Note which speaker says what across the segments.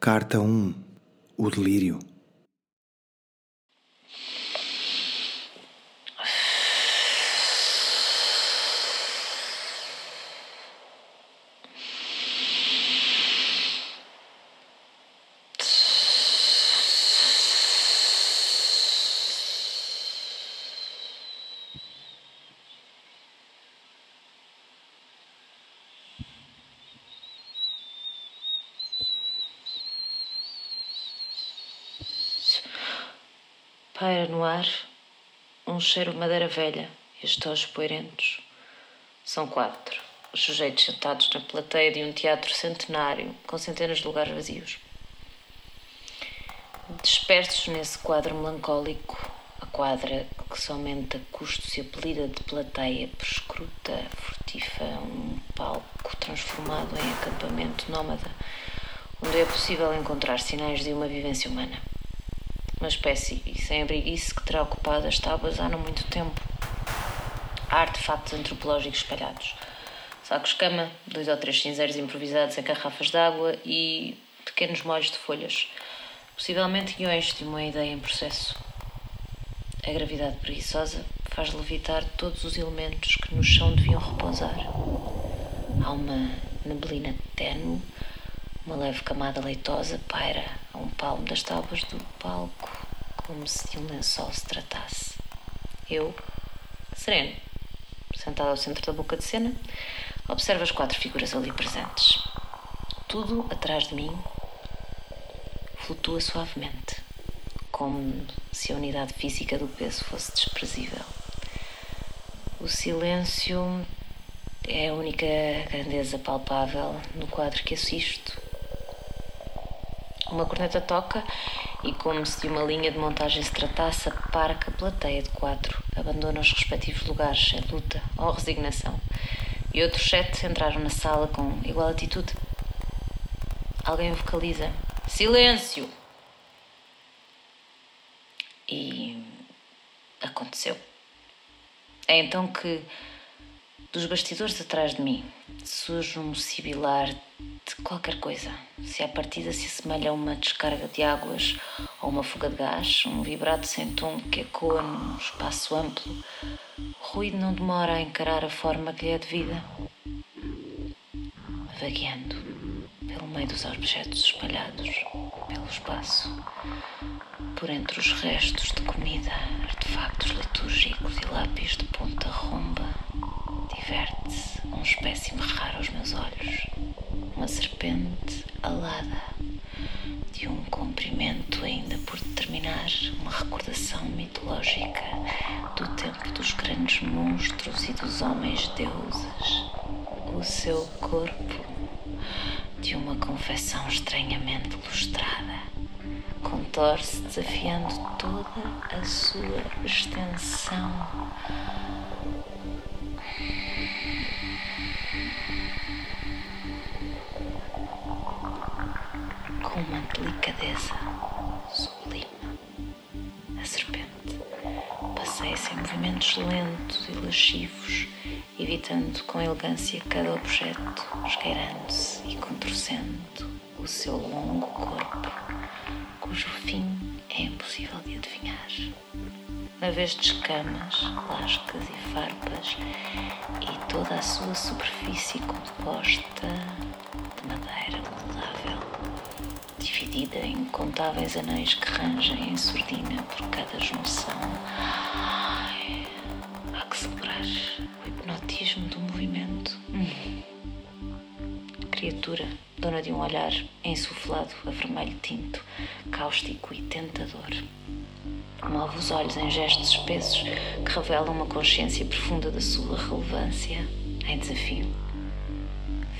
Speaker 1: Carta 1 O delírio
Speaker 2: Paira no ar um cheiro de madeira velha e estojos poeirentos. São quatro, os sujeitos sentados na plateia de um teatro centenário com centenas de lugares vazios. Dispersos nesse quadro melancólico, a quadra que somente a custo se apelida de plateia prescruta, furtifa, um palco transformado em acampamento nómada, onde é possível encontrar sinais de uma vivência humana uma espécie e sem abriguice que terá ocupado as tábuas há não muito tempo. Há artefactos antropológicos espalhados. Sacos-cama, dois ou três cinzeiros improvisados em garrafas de água e pequenos molhos de folhas. Possivelmente guiões de uma ideia em processo. A gravidade preguiçosa faz levitar todos os elementos que no chão deviam repousar. Há uma neblina ténue uma leve camada leitosa paira a um palmo das tábuas do palco, como se de um lençol se tratasse. Eu, sereno, sentado ao centro da boca de cena, observo as quatro figuras ali presentes. Tudo atrás de mim flutua suavemente, como se a unidade física do peso fosse desprezível. O silêncio é a única grandeza palpável no quadro que assisto uma corneta toca e, como se de uma linha de montagem se tratasse, a plateia de quatro abandona os respectivos lugares em luta ou resignação. E outros sete entraram na sala com igual atitude. Alguém vocaliza: Silêncio! E aconteceu. É então que dos bastidores atrás de mim surge um sibilar de qualquer coisa. Se a partida se assemelha a uma descarga de águas ou uma fuga de gás, um vibrato sem tom que ecoa num espaço amplo, o ruído não demora a encarar a forma que lhe é devida. Vagueando pelo meio dos objetos espalhados pelo espaço, por entre os restos de comida, artefactos litúrgicos e lápis de ponta romba diverte-se um espécime raro aos meus olhos, uma serpente alada, de um comprimento ainda por determinar, uma recordação mitológica do tempo dos grandes monstros e dos homens deuses. O seu corpo, de uma confecção estranhamente lustrada, contorce desafiando toda a sua extensão com uma delicadeza sublime. A serpente passeia-se em movimentos lentos e lascivos, evitando com elegância cada objeto, esgueirando-se e contorcendo o seu longo corpo, cujo fim é impossível de adivinhar. Uma vez de escamas, lascas e farpas, e toda a sua superfície composta em incontáveis anéis que rangem em surdina por cada junção. Ai, há que celebrar o hipnotismo do movimento. Hum. Criatura, dona de um olhar insuflado a vermelho tinto, cáustico e tentador. Move os olhos em gestos espessos que revelam uma consciência profunda da sua relevância em desafio.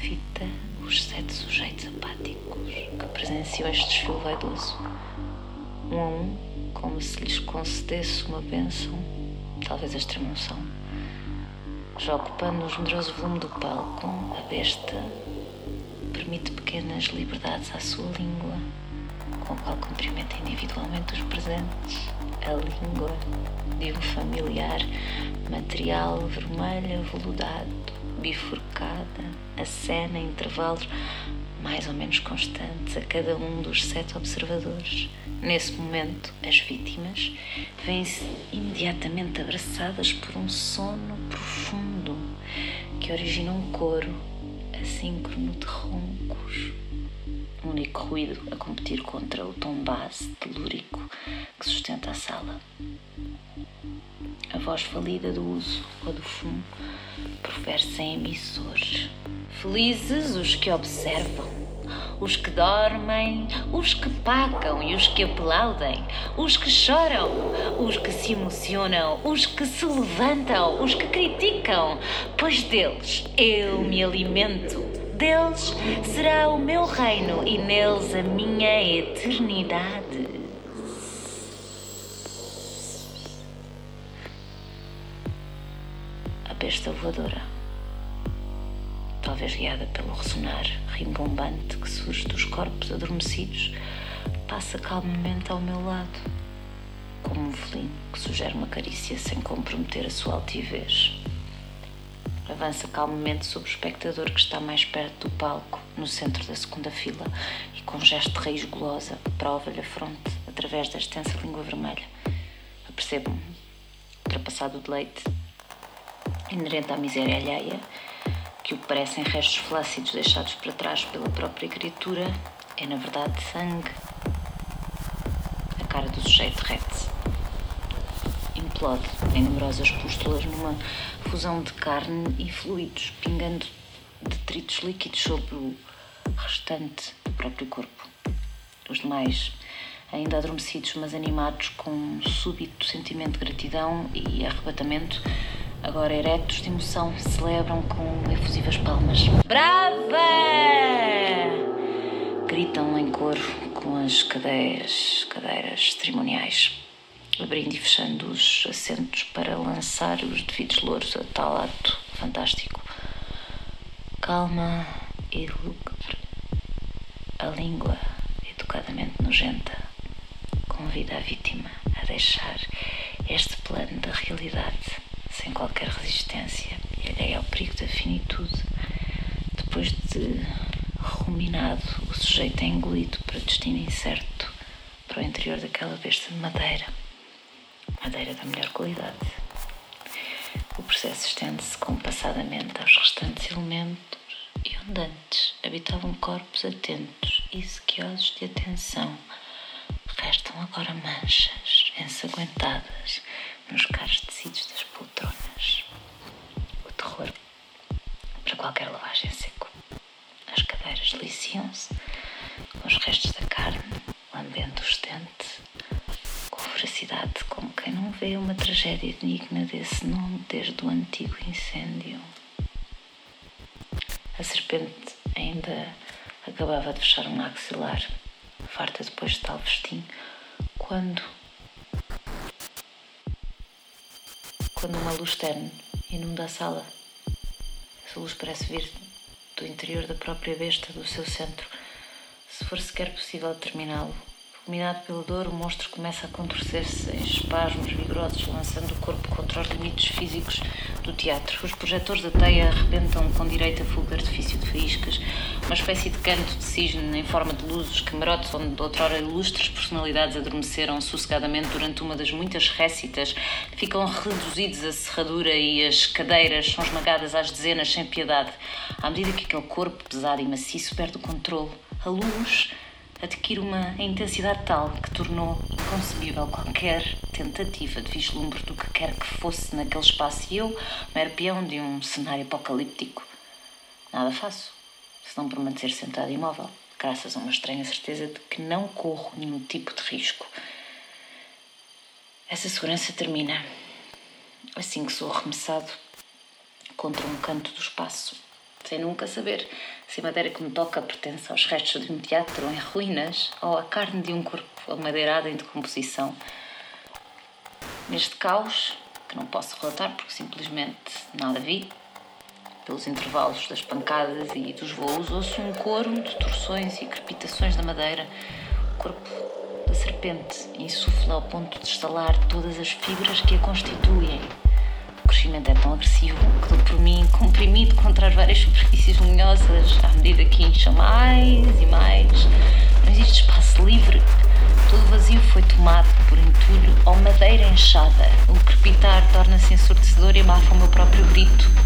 Speaker 2: Fita os sete sujeitos apáticos que presenciam este desfile vaidoso, um a um, como se lhes concedesse uma bênção, talvez a extremoção. Já ocupando o generoso volume do palco, a besta permite pequenas liberdades à sua língua, com a qual cumprimenta individualmente os presentes a língua de um familiar, material vermelho aveludado, bifurcada, a cena em intervalos mais ou menos constantes a cada um dos sete observadores. Nesse momento, as vítimas vêm-se imediatamente abraçadas por um sono profundo que origina um coro assíncrono de roncos. Único ruído a competir contra o tom base telúrico que sustenta a sala. A voz falida do uso ou do fumo profere-se em emissores. Felizes os que observam, os que dormem, os que pagam e os que aplaudem, os que choram, os que se emocionam, os que se levantam, os que criticam, pois deles eu me alimento. Deles será o meu reino e neles a minha eternidade. A besta voadora talvez guiada pelo ressonar rimbombante que surge dos corpos adormecidos, passa calmamente ao meu lado, como um felino que sugere uma carícia sem comprometer a sua altivez. Avança calmamente sobre o espectador que está mais perto do palco, no centro da segunda fila, e com um gesto de raiz gulosa prova-lhe a fronte através da extensa língua vermelha. Apercebo-me, ultrapassado o deleite, inerente à miséria alheia, que o parecem restos flácidos deixados para trás pela própria criatura é, na verdade, sangue. A cara do sujeito derrete-se. Implode em numerosas pústulas numa fusão de carne e fluidos, pingando detritos líquidos sobre o restante do próprio corpo. Os demais, ainda adormecidos, mas animados com um súbito sentimento de gratidão e arrebatamento, agora eretos de emoção, celebram com efusivas palmas. Brava! Gritam em coro com as cadeiras, cadeiras cerimoniais, abrindo e fechando os assentos para lançar os devidos louros a tal ato fantástico. Calma e lúgubre, a língua educadamente nojenta convida a vítima a deixar este plano da realidade sem qualquer resistência e alheia ao perigo da finitude. Depois de ruminado, o sujeito é engolido para destino incerto para o interior daquela besta de madeira, madeira da melhor qualidade. O processo estende-se compassadamente aos restantes elementos e onde antes habitavam corpos atentos e sequiosos de atenção, restam agora manchas ensanguentadas nos caros tecidos das poltronas. O terror para qualquer lavagem seco. As cadeiras deliciam-se com os restos da carne, lambendo o estente, com voracidade, como quem não vê uma tragédia digna desse nome desde o antigo incêndio. A serpente ainda acabava de fechar um maxilar, farta depois de tal festim, quando quando uma luz terna inunda a sala. Essa luz parece vir do interior da própria besta, do seu centro. Se for sequer possível determiná-lo, Dominado pela dor, o monstro começa a contorcer-se em espasmos vigorosos, lançando o corpo contra os limites físicos do teatro. Os projetores da teia arrebentam com direito a fogo artifício de faíscas, uma espécie de canto de cisne em forma de luzes, camarotes onde outrora ilustres personalidades adormeceram sossegadamente durante uma das muitas récitas, ficam reduzidos a serradura e as cadeiras são esmagadas às dezenas sem piedade. À medida que aquele corpo pesado e maciço perde o controle, a luz adquire uma intensidade tal que tornou inconcebível qualquer tentativa de vislumbre do que quer que fosse naquele espaço e eu, mero peão de um cenário apocalíptico. Nada faço, senão permanecer sentado imóvel, graças a uma estranha certeza de que não corro nenhum tipo de risco. Essa segurança termina assim que sou arremessado contra um canto do espaço sem nunca saber se a madeira que me toca pertence aos restos de um teatro em ruínas ou à carne de um corpo amadeirado em decomposição. Neste caos, que não posso relatar porque simplesmente nada vi, pelos intervalos das pancadas e dos voos, ouço um coro de torções e crepitações da madeira. O corpo da serpente insufla ao ponto de estalar todas as fibras que a constituem. Crescimento é tão agressivo que dou por mim comprimido contra as várias superfícies luminosas à medida que incha mais e mais. Não existe espaço livre. Todo o vazio foi tomado por entulho ou madeira enxada. O crepitar torna-se ensurdecedor e abafa o meu próprio grito.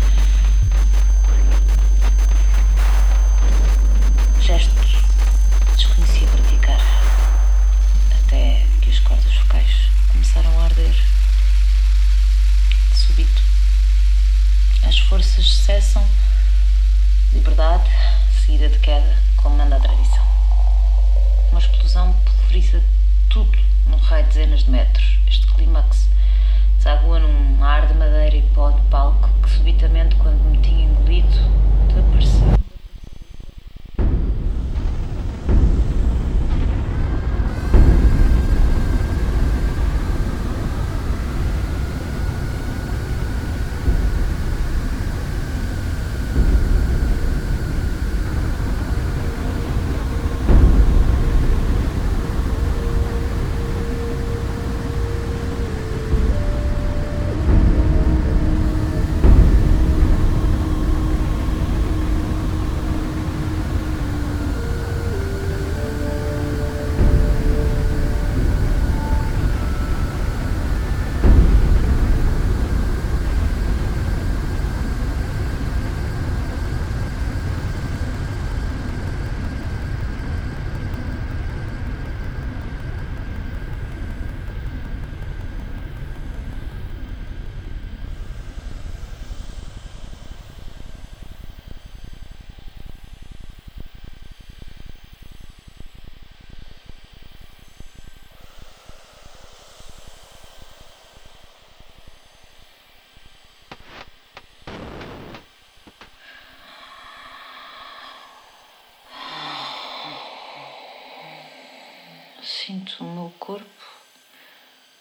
Speaker 2: Sinto o meu corpo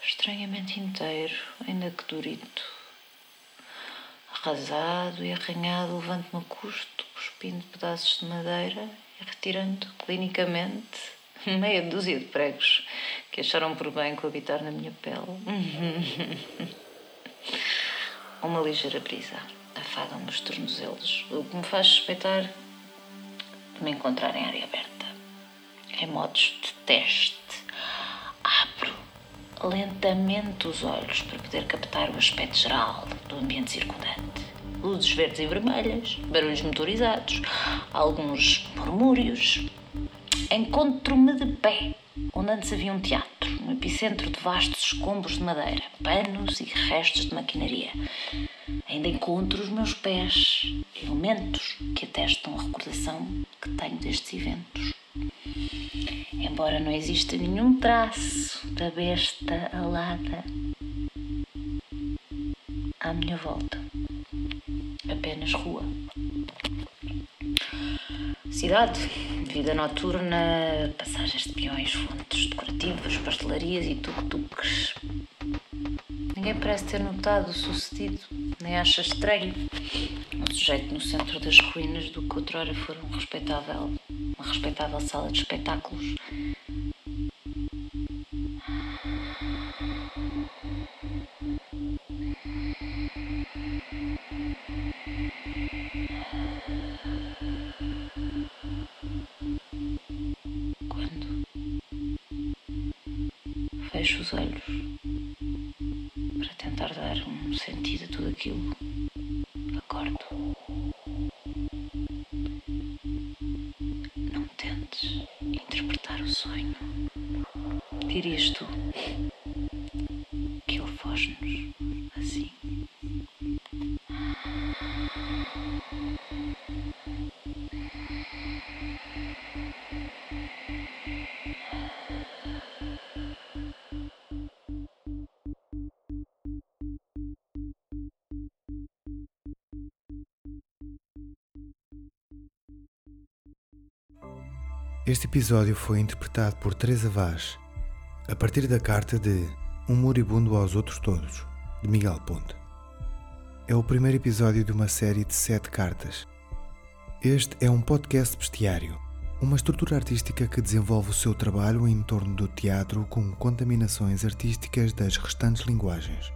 Speaker 2: estranhamente inteiro, ainda que durito. Arrasado e arranhado, levanto-me a custo, cuspindo pedaços de madeira e retirando clinicamente meia dúzia de pregos que acharam por bem coabitar na minha pele. Uma ligeira brisa afagam-me os tornozelos, o que me faz suspeitar de me encontrar em área aberta. Em modos de teste, lentamente os olhos para poder captar o aspecto geral do ambiente circundante. Luzes verdes e vermelhas, barulhos motorizados, alguns murmúrios. Encontro-me de pé, onde antes havia um teatro, no epicentro de vastos escombros de madeira, panos e restos de maquinaria. Ainda encontro os meus pés, elementos que atestam a recordação que tenho destes eventos. Embora não exista nenhum traço da besta alada à minha volta, apenas rua. Cidade, vida noturna, passagens de peões, fontes decorativas, pastelarias e tuk-tuks. Ninguém parece ter notado o sucedido, nem acha estranho um sujeito no centro das ruínas do que outrora for um respeitável, respeitável sala de espetáculos. Sonho. Dirias tu que ele foge-nos assim.
Speaker 1: Este episódio foi interpretado por Teresa Vaz, a partir da carta de Um Moribundo aos Outros Todos, de Miguel Ponte. É o primeiro episódio de uma série de sete cartas. Este é um podcast bestiário, Uma estrutura artística que desenvolve o seu trabalho em torno do teatro com contaminações artísticas das restantes linguagens.